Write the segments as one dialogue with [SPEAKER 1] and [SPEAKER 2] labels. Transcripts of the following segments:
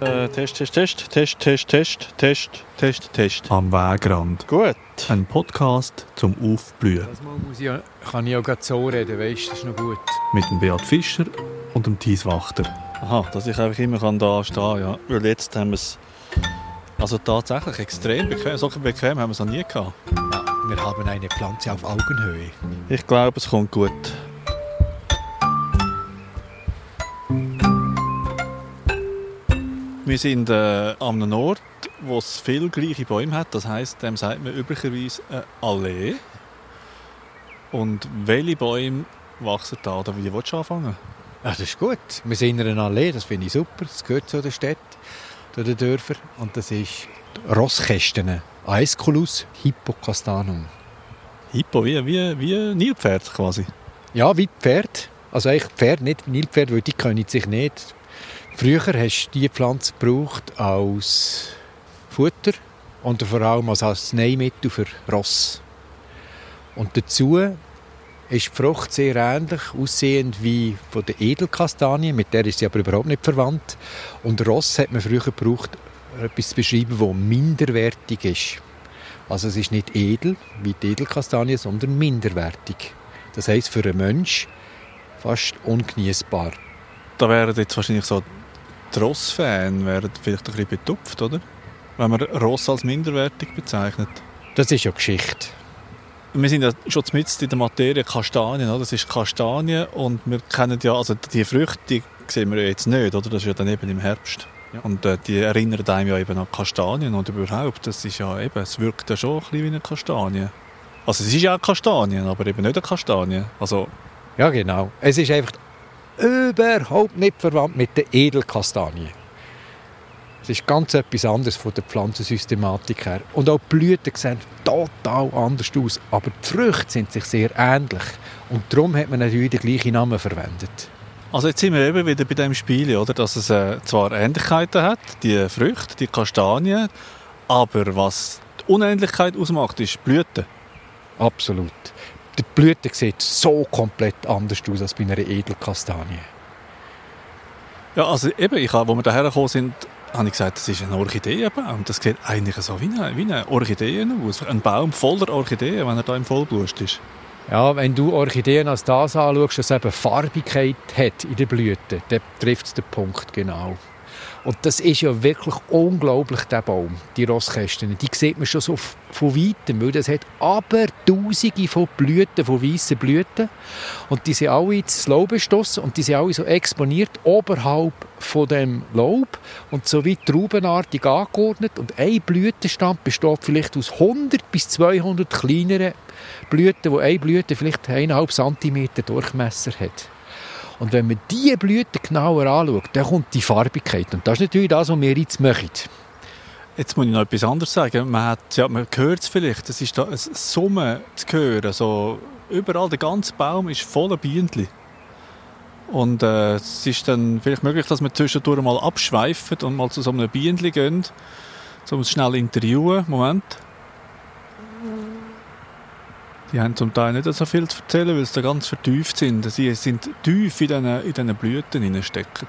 [SPEAKER 1] Äh, Test, Test, Test, Test, Test, Test, Test, Test, Test.
[SPEAKER 2] Am Wegrand.
[SPEAKER 1] Gut.
[SPEAKER 2] Ein Podcast zum Aufblühen.
[SPEAKER 3] Das Mal muss ich ja, kann ich auch gerade so reden, weißt du, das ist noch gut.
[SPEAKER 2] Mit dem Beat Fischer und dem Thies Wachter.
[SPEAKER 1] Aha, dass ich einfach immer kann da stehen kann, ja. Weil jetzt haben wir es also tatsächlich extrem bequem. So bequem haben wir es noch nie gehabt.
[SPEAKER 3] Wir haben eine Pflanze auf Augenhöhe.
[SPEAKER 1] Ich glaube, es kommt gut. Wir sind äh, an einem Ort, wo es viele gleiche Bäume hat. Das heisst, dem sagt man üblicherweise eine Allee. Und welche Bäume wachsen da? Oder wie willst du anfangen?
[SPEAKER 3] Ja, das ist gut. Wir sind in einer Allee, das finde ich super. Das gehört zu der Stadt, zu den Dörfern. Und das ist Rosskästen. Aesculus hippocastanum.
[SPEAKER 1] Hippo, wie, wie, wie Nilpferd quasi.
[SPEAKER 3] Ja, wie Pferd. Also eigentlich Pferd, nicht Nilpferd, weil die können sich nicht. Früher hast du diese Pflanze gebraucht als Futter und vor allem als Arzneimittel für Ross. Und dazu ist die Frucht sehr ähnlich aussehend wie von der Edelkastanie, mit der ist sie aber überhaupt nicht verwandt. Und Ross hat man früher gebraucht, etwas zu beschreiben, das minderwertig ist. Also es ist nicht edel wie die Edelkastanie, sondern minderwertig. Das heißt für einen Mensch fast ungenießbar.
[SPEAKER 1] Da wären jetzt wahrscheinlich so die Ross-Fan wären vielleicht ein bisschen betupft, oder? Wenn man Ross als minderwertig bezeichnet.
[SPEAKER 3] Das ist ja Geschichte.
[SPEAKER 1] Wir sind ja schon mitten in der Materie Kastanien, oder? Das ist Kastanie und wir kennen ja, also die Früchte die sehen wir ja jetzt nicht, oder? Das ist ja dann eben im Herbst.
[SPEAKER 3] Ja.
[SPEAKER 1] Und äh, die erinnern einem ja eben an Kastanien und überhaupt, das ist ja eben, es wirkt ja schon ein bisschen wie eine Kastanie. Also es ist ja auch Kastanien, aber eben nicht eine Kastanie. Also
[SPEAKER 3] Ja, genau. Es ist einfach überhaupt nicht verwandt mit der Edelkastanie. Es ist ganz etwas anderes von der Pflanzensystematik her. Und auch die Blüten sehen total anders aus. Aber die Früchte sind sich sehr ähnlich. Und darum hat man natürlich den gleichen Namen verwendet.
[SPEAKER 1] Also jetzt sind wir eben wieder bei dem Spiel, oder? dass es äh, zwar Ähnlichkeiten hat, die Früchte, die Kastanien, aber was die Unähnlichkeit ausmacht, ist die Blüte.
[SPEAKER 3] Absolut. Die Blüte sieht so komplett anders aus als bei einer Edelkastanie.
[SPEAKER 1] Ja, also eben, ich, wo wir daher gekommen sind, habe ich gesagt, das ist ein Orchideenbaum. Das sieht eigentlich so wie eine, wie eine Orchidee aus. Ein Baum voller Orchideen, wenn er da im Vollblust ist.
[SPEAKER 3] Ja, wenn du Orchideen als das anschaust, dass eben Farbigkeit hat in der Blüte, dann trifft es den Punkt genau. Und das ist ja wirklich unglaublich, der Baum, die Rosskästen. Die sieht man schon so von Weitem, weil das hat aber Tausende von Blüten, von weißen Blüten. Und die sind alle ins Laub gestossen und die sind alle so exponiert oberhalb von dem Laub und so wie traubenartig angeordnet. Und ein Blütenstand besteht vielleicht aus 100 bis 200 kleineren Blüten, wo eine Blüte vielleicht 1,5 cm Durchmesser hat. Und wenn man diese Blüten genauer anschaut, dann kommt die Farbigkeit. Und das ist natürlich das, was wir jetzt machen.
[SPEAKER 1] Jetzt muss ich noch etwas anderes sagen. Man, hat, ja, man hört es vielleicht, es ist da ein Summen zu hören. So, überall, der ganze Baum ist voller Bienen. Und äh, es ist dann vielleicht möglich, dass wir zwischendurch mal abschweifen und mal zu so einem Bienen gehen, um es schnell interviewen. Moment. Die haben zum Teil nicht so viel zu erzählen, weil sie da ganz vertieft sind. Sie sind tief in diesen, in diesen Blüten hineinstecken.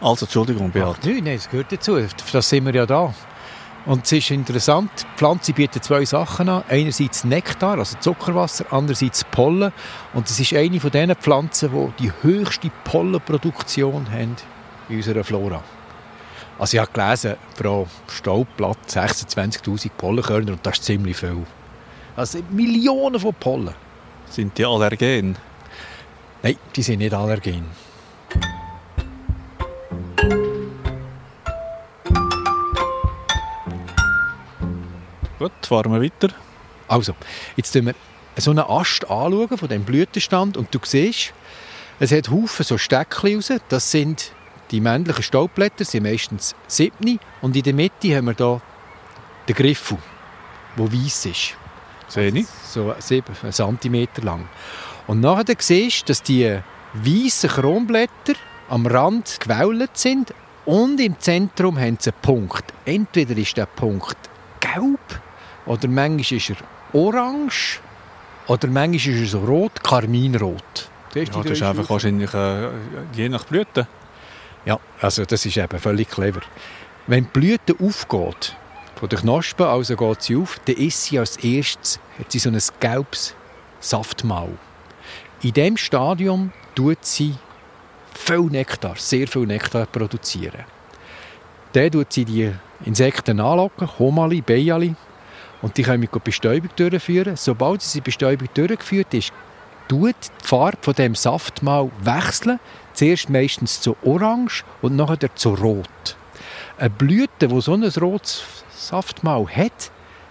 [SPEAKER 1] Also, Entschuldigung, Beat.
[SPEAKER 3] Ach, nein, nein, das gehört dazu. Das sind wir ja da. Und es ist interessant, die Pflanze bietet zwei Sachen an. Einerseits Nektar, also Zuckerwasser, andererseits Pollen. Und es ist eine von diesen Pflanzen, die die höchste Pollenproduktion haben in unserer Flora. Also ich habe gelesen, pro Staubblatt 26'000 Pollenkörner und das ist ziemlich viel. Also Millionen von Pollen.
[SPEAKER 1] Sind die allergen?
[SPEAKER 3] Nein, die sind nicht allergen.
[SPEAKER 1] Gut, fahren wir weiter.
[SPEAKER 3] Also, jetzt schauen wir so einen Ast anschauen von dem Blütenstand und du siehst, es hat Haufen so Steckchen raus. Das sind die männlichen Staubblätter, das sind meistens siebni. Und in der Mitte haben wir hier den Griffel, der weiß ist.
[SPEAKER 1] Sehe ich.
[SPEAKER 3] So sieben Zentimeter lang. Und nachher siehst du, dass die weißen Kronblätter am Rand gewellt sind und im Zentrum haben sie einen Punkt. Entweder ist der Punkt gelb oder manchmal ist er orange Oder manchmal ist er so rot, karminrot.
[SPEAKER 1] Das ist, ja, das ist einfach wahrscheinlich äh, je nach Blüte.
[SPEAKER 3] Ja, also das ist eben völlig clever. Wenn die Blüte aufgeht, von der Knospe, also geht sie auf, dann ist sie als erstes, hat sie so ein gelbes Saftmaul. In diesem Stadium tut sie viel Nektar, sehr viel Nektar produzieren. Dann tut sie die Insekten anlocken, Homali, Beiali, und die können mit Bestäubung durchführen. Sobald sie die Bestäubung durchgeführt ist, tut die Farbe von dem Saftmaul wechseln. Zuerst meistens zu orange und nachher zu rot. Eine Blüte, die so ein rotes Saftmaul hat,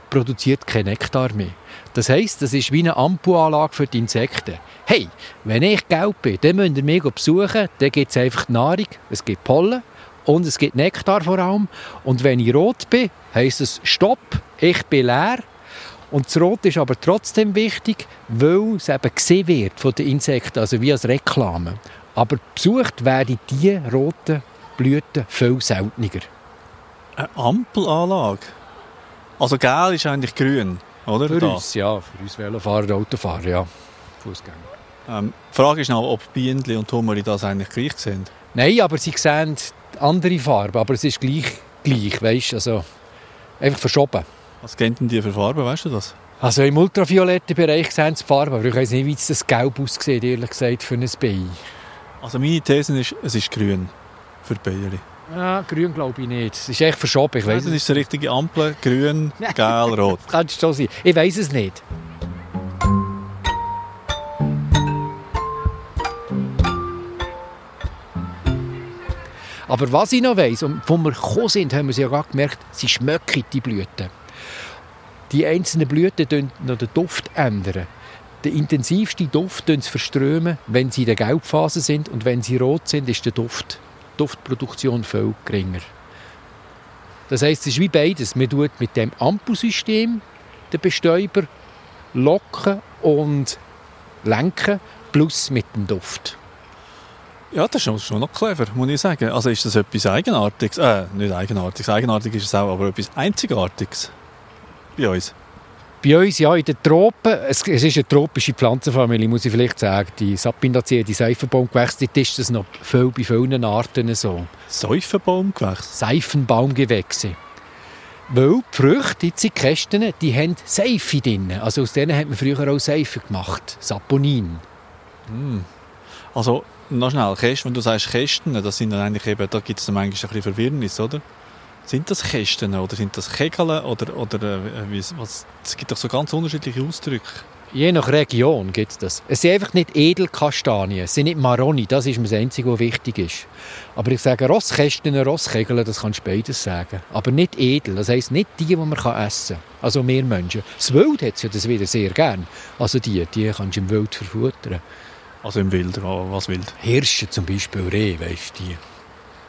[SPEAKER 3] produziert kein Nektar mehr. Das heisst, das ist wie eine Ampulanlage für die Insekten. Hey, wenn ich gelb bin, dann müsst ihr mich besuchen, dann gibt es einfach Nahrung, es gibt Pollen und es gibt Nektar vor allem. Und wenn ich rot bin, heisst es Stopp, ich bin leer. Und das Rot ist aber trotzdem wichtig, weil es eben gesehen wird von den Insekten, also wie als Reklame. Aber besucht werden diese roten Blüten viel seltener.
[SPEAKER 1] Eine Ampelanlage? Also gel ist eigentlich grün, oder?
[SPEAKER 3] Für da. uns, ja. Für uns Velofahrer, Autofahrer, ja. Fußgänger.
[SPEAKER 1] Ähm, die Frage ist noch, ob Bienen und Hummerli das eigentlich gleich sind.
[SPEAKER 3] Nein, aber sie sehen andere Farben, aber es ist gleich, gleich weißt also einfach verschoben.
[SPEAKER 1] Was gehen denn die für Farben, weißt du das?
[SPEAKER 3] Also im ultravioletten Bereich sehen sie Farben, aber ich weiß nicht, wie das Gelb aussieht, ehrlich gesagt, für ein Bein.
[SPEAKER 1] Also meine These ist, es ist grün für die Beine.
[SPEAKER 3] Ja, grün glaube ich nicht. Es ist echt verschoben. Ich weiss
[SPEAKER 1] das ist die richtige Ampel. Grün, gel, rot.
[SPEAKER 3] kann schon sein. Ich weiß es nicht. Aber was ich noch weiss, und wo wir gekommen sind, haben wir ja gerade gemerkt, sie schmecken die Blüten. Die einzelnen Blüten ändern noch den Duft. ändern. Der intensivste Duft sie verströmen, wenn sie in der Gelbphase sind und wenn sie rot sind, ist der Duft, Duftproduktion viel geringer. Das heißt, es ist wie beides. Man tut mit dem Ampelsystem den Bestäuber locken und lenken, plus mit dem Duft.
[SPEAKER 1] Ja, das ist schon noch clever, muss ich sagen. Also ist das etwas Eigenartiges? Äh, nicht Eigenartiges. Eigenartig ist es auch, aber etwas Einzigartiges bei uns.
[SPEAKER 3] Bei uns, ja, in den Tropen, es, es ist eine tropische Pflanzenfamilie, muss ich vielleicht sagen. Die Sapindaceae, die Seifenbaumgewächse, dort ist das noch viel, bei vielen Arten so.
[SPEAKER 1] Seifenbaumgewächse?
[SPEAKER 3] Seifenbaumgewächse. Weil die Früchte, die Kästen, die haben Seife drin. Also aus denen hat man früher auch Seife gemacht. Saponin.
[SPEAKER 1] Mm. Also noch schnell, Kästen, wenn du sagst Kästen, das sind dann eigentlich eben, da gibt es manchmal ein bisschen Verwirrnis, oder? Sind das Kästen oder sind das Kegeln oder, oder äh, was? Es gibt doch so ganz unterschiedliche Ausdrücke.
[SPEAKER 3] Je nach Region gibt es das. Es sind einfach nicht Edelkastanien, es sind nicht Maroni, das ist das Einzige, was wichtig ist. Aber ich sage Rosskästen, Rosskegeln, das kannst du beides sagen. Aber nicht edel, das heisst nicht die, die man essen kann. Also mehr Menschen. Das Wild hat ja das wieder sehr gern. Also die, die kannst du im Wild verfuttern.
[SPEAKER 1] Also im Wild, was wild?
[SPEAKER 3] Hirsche zum Beispiel, Reh, weißt du.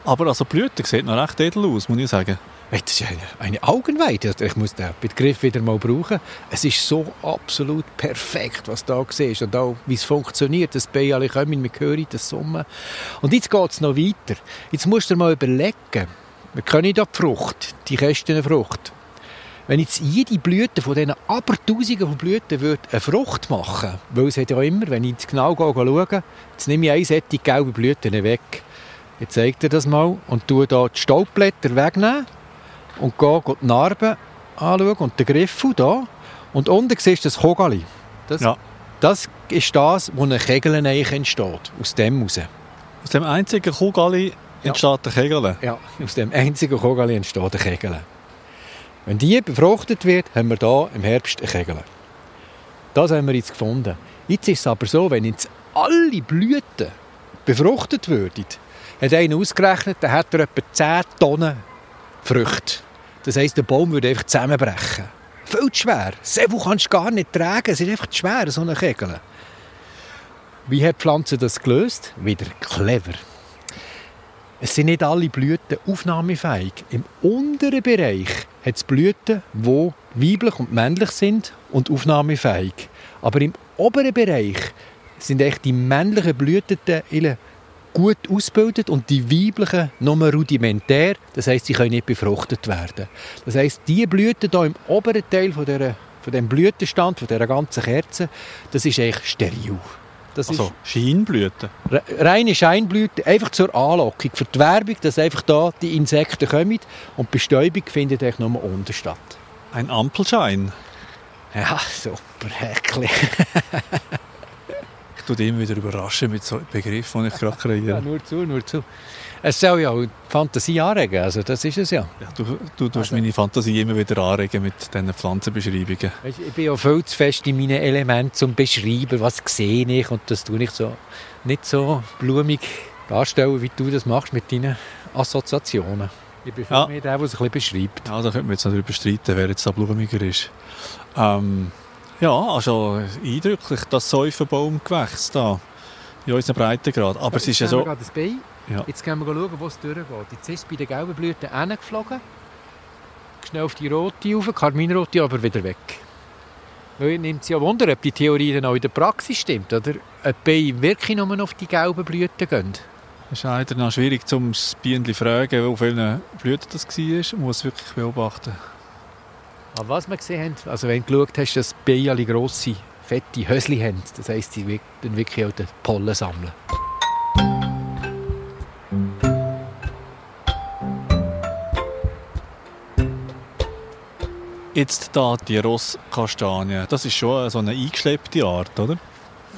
[SPEAKER 1] Aber also Blüte sieht noch recht edel aus, muss ich sagen.
[SPEAKER 3] Das ist eine, Augenweide. Ich muss den Begriff wieder mal brauchen. Es ist so absolut perfekt, was du da siehst. Und auch, wie es funktioniert. Das Bein alle kommen, wir hören das Summen. Und jetzt geht es noch weiter. Jetzt musst du dir mal überlegen, wir können da die Frucht, die Kästenfrucht, wenn jetzt jede Blüte von diesen Abertausenden von Blüten würde eine Frucht machen weil es hat ja immer, wenn ich genau schaue, jetzt nehme ich eine Sätze gelbe Blüten weg. Jetzt zeigt er das mal und tue hier die Staubblätter wegnehmen und gehe die Narben anschauen und den Griffel hier. Und unten siehst du das Kogali. Das, ja. das ist das, wo eine Kegel entsteht, aus dem raus.
[SPEAKER 1] Aus dem einzigen Kogali entsteht ja. der Kegel?
[SPEAKER 3] Ja, aus dem einzigen Kogali entsteht der Kegel. Wenn die befruchtet wird, haben wir hier im Herbst eine Kegel. Das haben wir jetzt gefunden. Jetzt ist es aber so, wenn jetzt alle Blüten befruchtet würden, hat einer ausgerechnet, dann hat er etwa 10 Tonnen Früchte. Das heisst, der Baum würde einfach zusammenbrechen. Viel zu schwer. So kannst du gar nicht tragen. Es ist einfach zu schwer, so eine Kegel. Wie hat die Pflanze das gelöst? Wieder clever. Es sind nicht alle Blüten aufnahmefähig. Im unteren Bereich hat es Blüten, die weiblich und männlich sind und aufnahmefähig. Aber im oberen Bereich sind echt die männlichen Blütenteile gut ausgebildet und die weiblichen nur rudimentär. Das heißt, sie können nicht befruchtet werden. Das heißt, die Blüten hier im oberen Teil von dieser von dem Blütenstand, von dieser ganzen Kerze, das ist eigentlich steril. Das
[SPEAKER 1] Also Scheinblüten.
[SPEAKER 3] re- reine Scheinblüte, einfach zur Anlockung, für die Werbung, dass einfach da die Insekten kommen und die Bestäubung findet eigentlich nur unten statt.
[SPEAKER 1] Ein Ampelschein.
[SPEAKER 3] Ja, super, Häckli.
[SPEAKER 1] Ich tue dich immer wieder überraschen mit so Begriffen, die ich gerade
[SPEAKER 3] Ja,
[SPEAKER 1] kreiere.
[SPEAKER 3] nur zu, nur zu. Es soll ja auch die Fantasie anregen, also das ist es ja.
[SPEAKER 1] Ja, du, du tust
[SPEAKER 3] Also-
[SPEAKER 1] meine Fantasie immer wieder anregen mit diesen Pflanzenbeschreibungen.
[SPEAKER 3] Weisst, ich bin ja viel zu fest in meinen Elementen zum Beschreiben, was sehe ich und das tue ich so, nicht so blumig darstellen, wie du das machst mit deinen Assoziationen. Ich bin
[SPEAKER 1] Ja.
[SPEAKER 3] mehr der, der es ein bisschen beschreibt.
[SPEAKER 1] Ja, da könnte man jetzt noch darüber streiten, wer jetzt da blumiger ist. Ähm, ja, also eindrücklich, das Säufenbaumgewächs da in unserem Breitengrad. Aber es ist ja so...
[SPEAKER 3] Bein.
[SPEAKER 1] Ja.
[SPEAKER 3] Jetzt gehen wir schauen, wo es durchgeht. Jetzt ist es bei den gelben Blüten hingeflogen. Schnell auf die rote rauf, Karminrote aber wieder weg. Weil nimmt es ja Wunder, ob die Theorie dann auch in der Praxis stimmt. Oder ob die Beine wirklich nur auf die gelben Blüten gehen.
[SPEAKER 1] Es ist leider noch schwierig, um das Bienen zu fragen, auf welchen Blüten das war. Man muss es wirklich beobachten.
[SPEAKER 3] Aber was wir gesehen haben, also wenn du geschaut hast, dass Bienen grosse, fette Hösli haben, das heisst, sie dann wirklich auch den Pollen sammeln.
[SPEAKER 1] Jetzt da die Rosskastanie. Das ist schon so eine eingeschleppte Art, oder?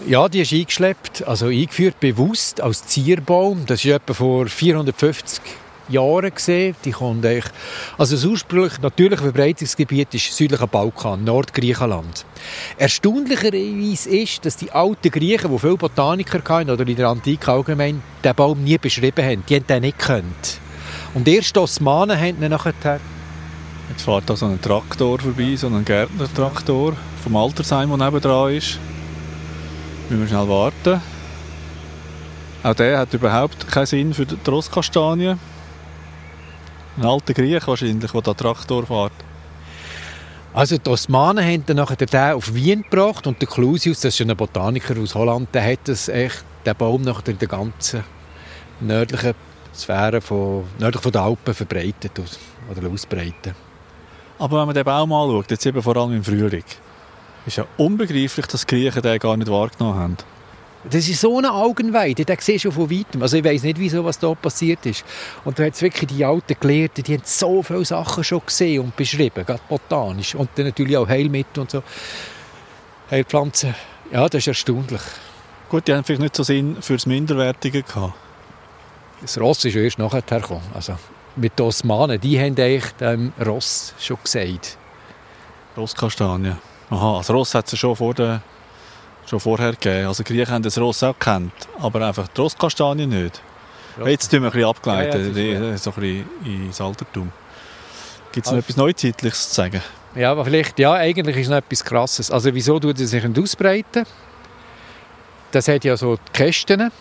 [SPEAKER 3] Ja, die ist eingeschleppt, also eingeführt bewusst als Zierbaum. Das ist etwa vor 450 Jahren gesehen. Die kommt eigentlich, also das ursprüngliche natürliche Verbreitungsgebiet ist südlicher Balkan, Nordgriechenland. Erstaunlicherweise ist, dass die alten Griechen, die viele Botaniker hatten, oder in der Antike allgemein, den Baum nie beschrieben haben. Die haben den nicht gekannt. Und erst die Osmanen haben ihn nachher
[SPEAKER 1] Jetzt fährt da so ein Traktor vorbei, so ein Gärtnertraktor vom Altersheim, der nebendran ist. Müssen wir schnell warten. Auch der hat überhaupt keinen Sinn für die Rosskastanie. Ein alter Griech wahrscheinlich, der da Traktor fährt.
[SPEAKER 3] Also die Osmanen haben dann nachher den auf Wien gebracht und der Clusius, das ist ein Botaniker aus Holland, der hat das echt, den Baum nachher in der ganzen nördlichen Sphäre von, nördlich von den Alpen verbreitet oder ausbreitet.
[SPEAKER 1] Aber wenn man den Baum anschaut, jetzt eben vor allem im Frühling, ist ja unbegreiflich, dass die Griechen den gar nicht wahrgenommen haben.
[SPEAKER 3] Das ist so eine Augenweide, den siehst du von weitem. Also ich weiß nicht, wieso, was da passiert ist. Und da hat wirklich die alten Gelehrten, die haben so viele Sachen schon gesehen und beschrieben, gerade botanisch. Und dann natürlich auch Heilmittel und so. Heilpflanzen. Ja, das ist erstaunlich.
[SPEAKER 1] Gut, die haben vielleicht nicht so Sinn fürs Minderwertige gehabt.
[SPEAKER 3] Das Ross ist erst nachher gekommen. Also mit den Osmanen, die haben eigentlich dem Ross schon gesagt.
[SPEAKER 1] Rosskastanie. Aha, das Ross hat es schon, vor der, schon vorher gegeben. Also die Griechen haben das Ross auch gekannt, aber einfach die Rosskastanie nicht. Jetzt tun wir ein bisschen abgleiten,
[SPEAKER 3] Ja, ja,
[SPEAKER 1] so ein bisschen ins Altertum. Gibt es
[SPEAKER 3] Also-
[SPEAKER 1] noch etwas Neuzeitliches zu sagen?
[SPEAKER 3] Ja, aber vielleicht, ja, eigentlich ist noch etwas Krasses. Also wieso tut es sich nicht ausbreiten? Das hat ja so die Kästen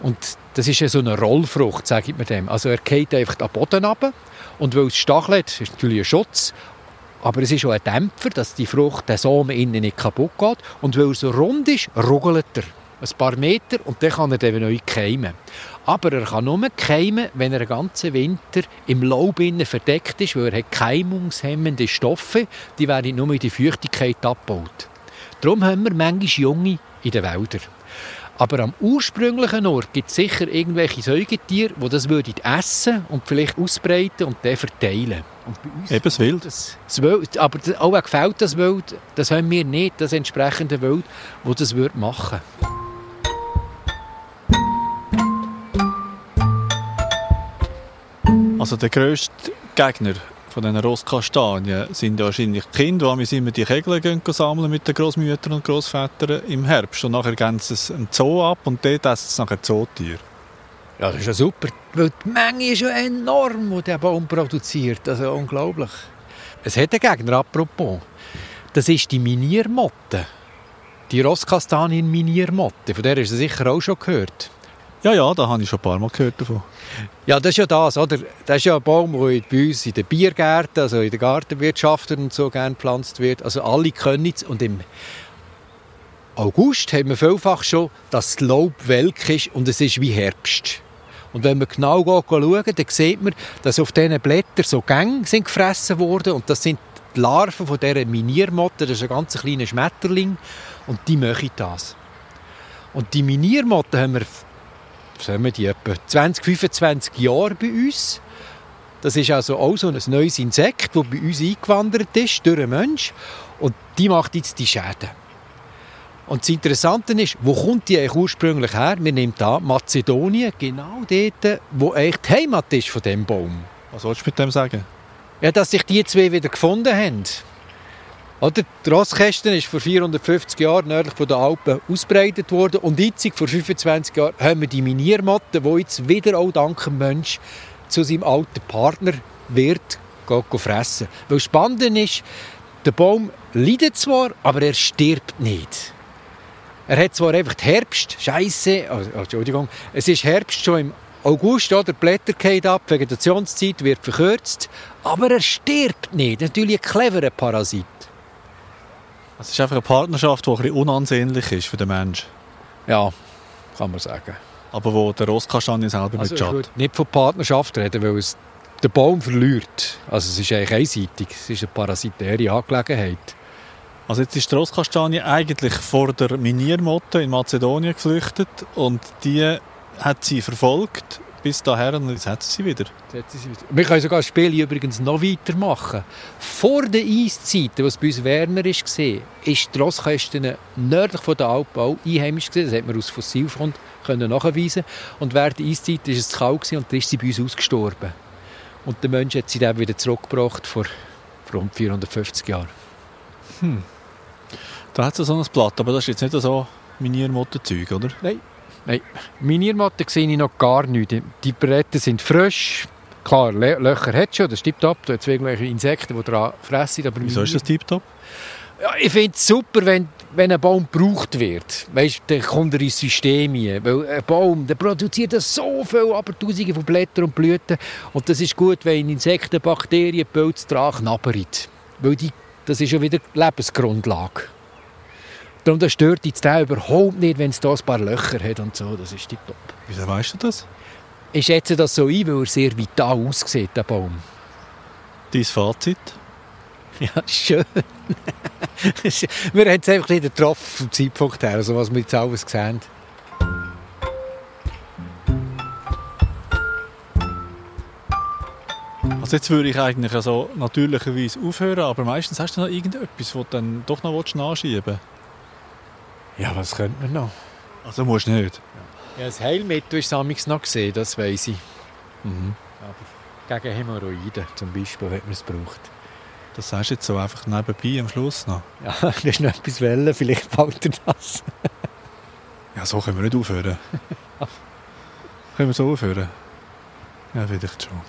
[SPEAKER 3] und das ist ja so eine Rollfrucht, sage ich mir dem. Also er geht einfach den Boden runter und weil es stachelt, ist natürlich ein Schutz, aber es ist auch ein Dämpfer, dass die Frucht, der Samen innen nicht kaputt geht und weil er so rund ist, ruggelt er ein paar Meter und dann kann er dann neu keimen. Aber er kann nur keimen, wenn er den ganzen Winter im Laub innen verdeckt ist, weil er hat keimungshemmende Stoffe, die werden nur in die Feuchtigkeit abgebaut. Darum haben wir manchmal Junge in den Wäldern. Aber am ursprünglichen Ort gibt es sicher irgendwelche Säugetiere, die das würden essen und vielleicht ausbreiten und dann verteilen. Und bei uns
[SPEAKER 1] Eben das Wild.
[SPEAKER 3] das, das Wild, aber das- auch gefällt das Wild, das haben wir nicht, das entsprechende Wild, das das würde machen
[SPEAKER 1] Also der grösste Gegner von diesen Rosskastanien sind ja wahrscheinlich die Kinder, die immer die Kegel gehen sammeln mit den Großmüttern und Großvätern im Herbst. Und nachher gehen sie im Zoo ab und dort essen sie nachher Zootiere.
[SPEAKER 3] Ja, das ist ja super, weil die Menge ist ja enorm, die der Baum produziert, also unglaublich. Es hat einen Gegner, apropos. Das ist die Miniermotte. Die Rosskastanien-Miniermotte, von der hast du sicher auch schon gehört.
[SPEAKER 1] Ja, ja, da habe ich schon ein paar Mal gehört davon.
[SPEAKER 3] Ja, das ist ja das, oder? Das ist ja ein Baum, der bei uns in den Biergärten, also in den Gartenwirtschaften und so gerne gepflanzt wird. Also alle können es. Und im August haben wir vielfach schon, dass das Laub welk ist und es ist wie Herbst. Und wenn man genau schauen, dann sieht man, dass auf diesen Blättern so Gänge sind gefressen worden und das sind die Larven von dieser Miniermotte, das ist ein ganz kleiner Schmetterling, und die machen das. Und die Miniermotten haben wir, haben die, etwa 20, 25 Jahre bei uns. Das ist also auch so ein neues Insekt, das bei uns eingewandert ist durch einen Mensch. Und die macht jetzt die Schäden. Und das Interessante ist, wo kommt die eigentlich ursprünglich her? Wir nehmen da Mazedonien, genau dort, wo eigentlich die Heimat ist von dem Baum.
[SPEAKER 1] Was sollst du mit dem sagen?
[SPEAKER 3] Ja, dass sich die zwei wieder gefunden haben. Oder? Die Rosskästen ist vor 450 Jahren nördlich von den Alpen ausbreitet worden und jetzt, vor 25 Jahren, haben wir die Miniermotte, die jetzt wieder auch dank dem Mensch zu seinem alten Partner wird gehen fressen. Weil spannend ist, der Baum leidet zwar, aber er stirbt nicht. Er hat zwar einfach Herbst, Scheiße, oh, Entschuldigung, es ist Herbst schon im August, oder? Blätter fallen ab, die Vegetationszeit wird verkürzt, aber er stirbt nicht. Natürlich ein cleverer Parasit.
[SPEAKER 1] Es ist einfach eine Partnerschaft, die ein bisschen unansehnlich ist für den Menschen.
[SPEAKER 3] Ja, kann man sagen.
[SPEAKER 1] Aber wo der Rosskastanie selber
[SPEAKER 3] Also würde nicht von Partnerschaft reden, weil es der Baum verliert. Also es ist eigentlich einseitig. Es ist eine parasitäre Angelegenheit.
[SPEAKER 1] Also jetzt ist die Rosskastanie eigentlich vor der Miniermotte in Mazedonien geflüchtet und die hat sie verfolgt bis daher und jetzt hat sie sie wieder.
[SPEAKER 3] Jetzt ist sie wieder- Wir können sogar das Spiel übrigens noch weitermachen. Vor den Eiszeiten, wo es bei uns wärmer war, ist die Rosskästen nördlich von der Alpen auch einheimisch. Das hat man aus Fossilfund können nachweisen Und während der Eiszeit war es zu kalt und dann ist sie bei uns ausgestorben. Und der Mensch hat sie dann wieder zurückgebracht vor rund 450 Jahren.
[SPEAKER 1] Da hat es so ein Blatt, aber das ist jetzt nicht so Miniermottenzeug, oder?
[SPEAKER 3] Nein, Miniermatten sehe ich noch gar nicht. Die- Bretter sind frisch. Klar, Lö- Löcher hat es schon, das stimmt ab. Da hat irgendwelche Insekten, die daran fressen. Aber
[SPEAKER 1] Wieso ist das tiptop?
[SPEAKER 3] Ja, ich finde es super, wenn, wenn ein Baum gebraucht wird. Weißt, dann kommt er ins System rein. Weil ein Baum der produziert so viel, aber Tausende von Blättern und Blüten. Und das ist gut, wenn Insekten, Bakterien, Pilze dran knabbern. Weil die, das ist ja wieder Lebensgrundlage. Darum das stört jetzt den überhaupt nicht, wenn es da ein paar Löcher hat und so. Das ist tipptopp.
[SPEAKER 1] Wieso weißt du das?
[SPEAKER 3] Ich schätze das so ein, weil er sehr vital aussieht, der Baum.
[SPEAKER 1] Dein Fazit?
[SPEAKER 3] Ja, schön. wir haben es einfach nicht getroffen vom Zeitpunkt her, also was wir jetzt alles sehen.
[SPEAKER 1] Also jetzt würde ich eigentlich also natürlicherweise aufhören, aber meistens hast du noch irgendetwas, wo du dann doch noch nachschieben willst.
[SPEAKER 3] Ja, was könnte man noch?
[SPEAKER 1] Also musst du nicht.
[SPEAKER 3] Ja, das Heilmittel ist es noch gesehen, das weiß ich.
[SPEAKER 1] Mhm.
[SPEAKER 3] Aber gegen Hämorrhoiden zum Beispiel hat man es gebraucht.
[SPEAKER 1] Das sagst du jetzt so einfach nebenbei am Schluss noch.
[SPEAKER 3] Ja, das ist noch etwas Wellen, vielleicht fällt dir das.
[SPEAKER 1] Ja, so können wir nicht aufhören. können wir so aufhören? Ja, vielleicht schon.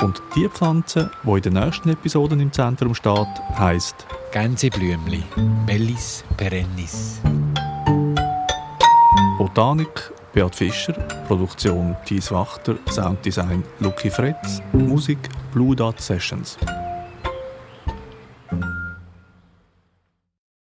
[SPEAKER 2] Und die Pflanze, die in den nächsten Episoden im Zentrum steht, heisst
[SPEAKER 3] Gänseblümli, Bellis perennis.
[SPEAKER 2] Botanik Beat Fischer, Produktion Thies Wachter, Sounddesign Lucky Fretz, Musik Blue Dot Sessions.